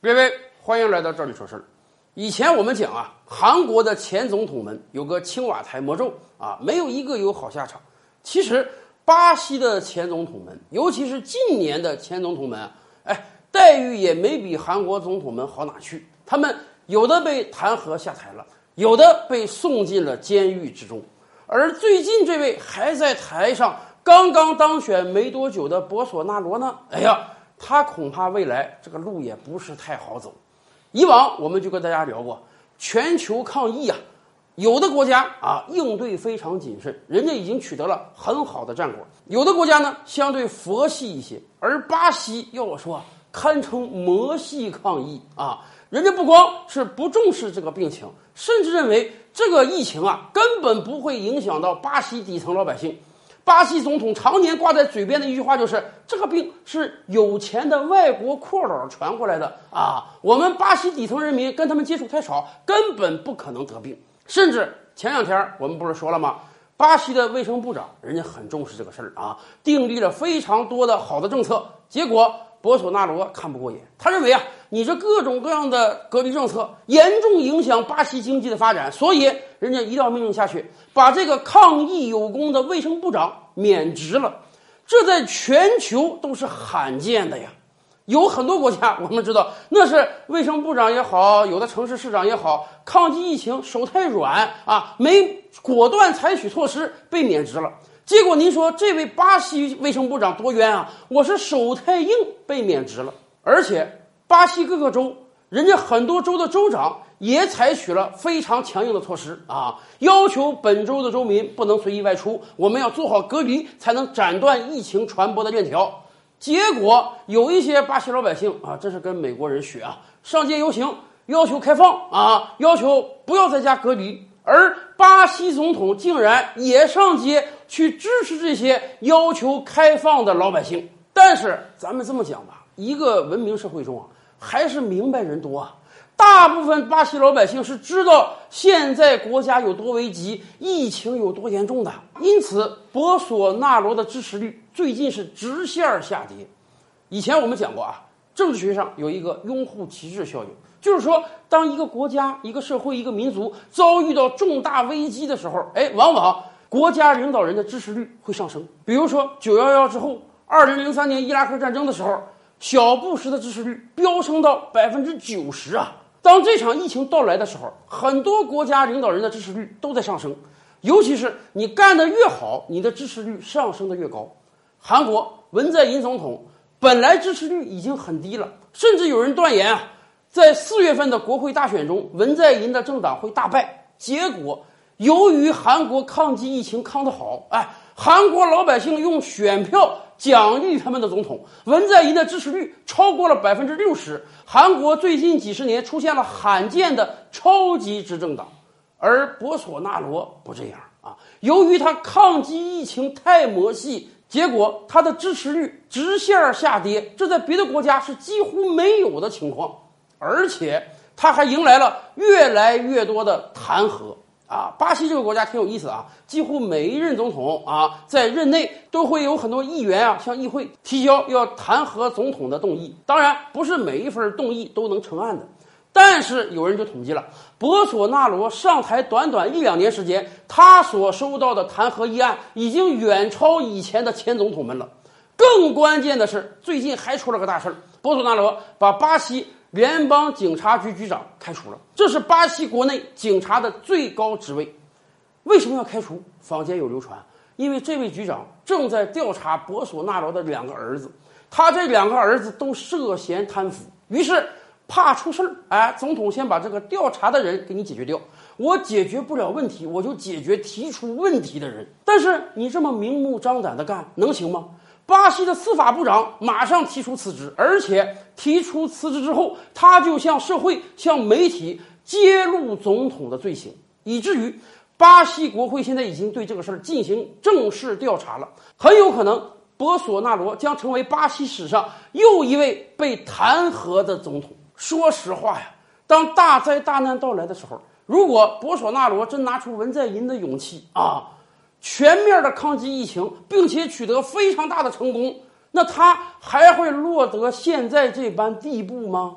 各位，欢迎来到这里说事儿。以前我们讲啊，韩国的前总统们有个青瓦台魔咒啊，没有一个有好下场。其实，巴西的前总统们，尤其是近年的前总统们，哎，待遇也没比韩国总统们好哪去。他们有的被弹劾下台了，有的被送进了监狱之中。而最近这位还在台上刚刚当选没多久的博索纳罗呢，哎呀。他恐怕未来这个路也不是太好走。以往我们就跟大家聊过，全球抗疫啊，有的国家啊应对非常谨慎，人家已经取得了很好的战果；有的国家呢相对佛系一些，而巴西要我说，堪称魔系抗疫啊！人家不光是不重视这个病情，甚至认为这个疫情啊根本不会影响到巴西底层老百姓。巴西总统常年挂在嘴边的一句话就是：“这个病是有钱的外国阔佬传过来的啊！我们巴西底层人民跟他们接触太少，根本不可能得病。”甚至前两天我们不是说了吗？巴西的卫生部长人家很重视这个事儿啊，订立了非常多的好的政策。结果博索纳罗看不过眼，他认为啊，你这各种各样的隔离政策严重影响巴西经济的发展，所以。人家一道命令下去，把这个抗疫有功的卫生部长免职了，这在全球都是罕见的呀。有很多国家，我们知道那是卫生部长也好，有的城市市长也好，抗击疫情手太软啊，没果断采取措施被免职了。结果您说这位巴西卫生部长多冤啊？我是手太硬被免职了，而且巴西各个州，人家很多州的州长。也采取了非常强硬的措施啊，要求本州的州民不能随意外出，我们要做好隔离，才能斩断疫情传播的链条。结果有一些巴西老百姓啊，这是跟美国人学啊，上街游行，要求开放啊，要求不要在家隔离，而巴西总统竟然也上街去支持这些要求开放的老百姓。但是咱们这么讲吧，一个文明社会中啊，还是明白人多啊。大部分巴西老百姓是知道现在国家有多危急，疫情有多严重的，因此博索纳罗的支持率最近是直线下跌。以前我们讲过啊，政治学上有一个拥护旗帜效应，就是说，当一个国家、一个社会、一个民族遭遇到重大危机的时候，哎，往往国家领导人的支持率会上升。比如说九幺幺之后，二零零三年伊拉克战争的时候，小布什的支持率飙升到百分之九十啊。当这场疫情到来的时候，很多国家领导人的支持率都在上升，尤其是你干得越好，你的支持率上升的越高。韩国文在寅总统本来支持率已经很低了，甚至有人断言啊，在四月份的国会大选中，文在寅的政党会大败。结果，由于韩国抗击疫情抗得好，哎，韩国老百姓用选票。奖励他们的总统文在寅的支持率超过了百分之六十，韩国最近几十年出现了罕见的超级执政党，而博索纳罗不这样啊。由于他抗击疫情太魔系，结果他的支持率直线下跌，这在别的国家是几乎没有的情况，而且他还迎来了越来越多的弹劾。啊，巴西这个国家挺有意思啊，几乎每一任总统啊，在任内都会有很多议员啊向议会提交要弹劾总统的动议。当然，不是每一份动议都能成案的，但是有人就统计了，博索纳罗上台短短一两年时间，他所收到的弹劾议案已经远超以前的前总统们了。更关键的是，最近还出了个大事儿，博索纳罗把巴西。联邦警察局局长开除了，这是巴西国内警察的最高职位。为什么要开除？坊间有流传，因为这位局长正在调查博索纳罗的两个儿子，他这两个儿子都涉嫌贪腐。于是怕出事儿，哎，总统先把这个调查的人给你解决掉。我解决不了问题，我就解决提出问题的人。但是你这么明目张胆的干，能行吗？巴西的司法部长马上提出辞职，而且提出辞职之后，他就向社会、向媒体揭露总统的罪行，以至于巴西国会现在已经对这个事儿进行正式调查了。很有可能，博索纳罗将成为巴西史上又一位被弹劾的总统。说实话呀，当大灾大难到来的时候，如果博索纳罗真拿出文在寅的勇气啊！全面的抗击疫情，并且取得非常大的成功，那他还会落得现在这般地步吗？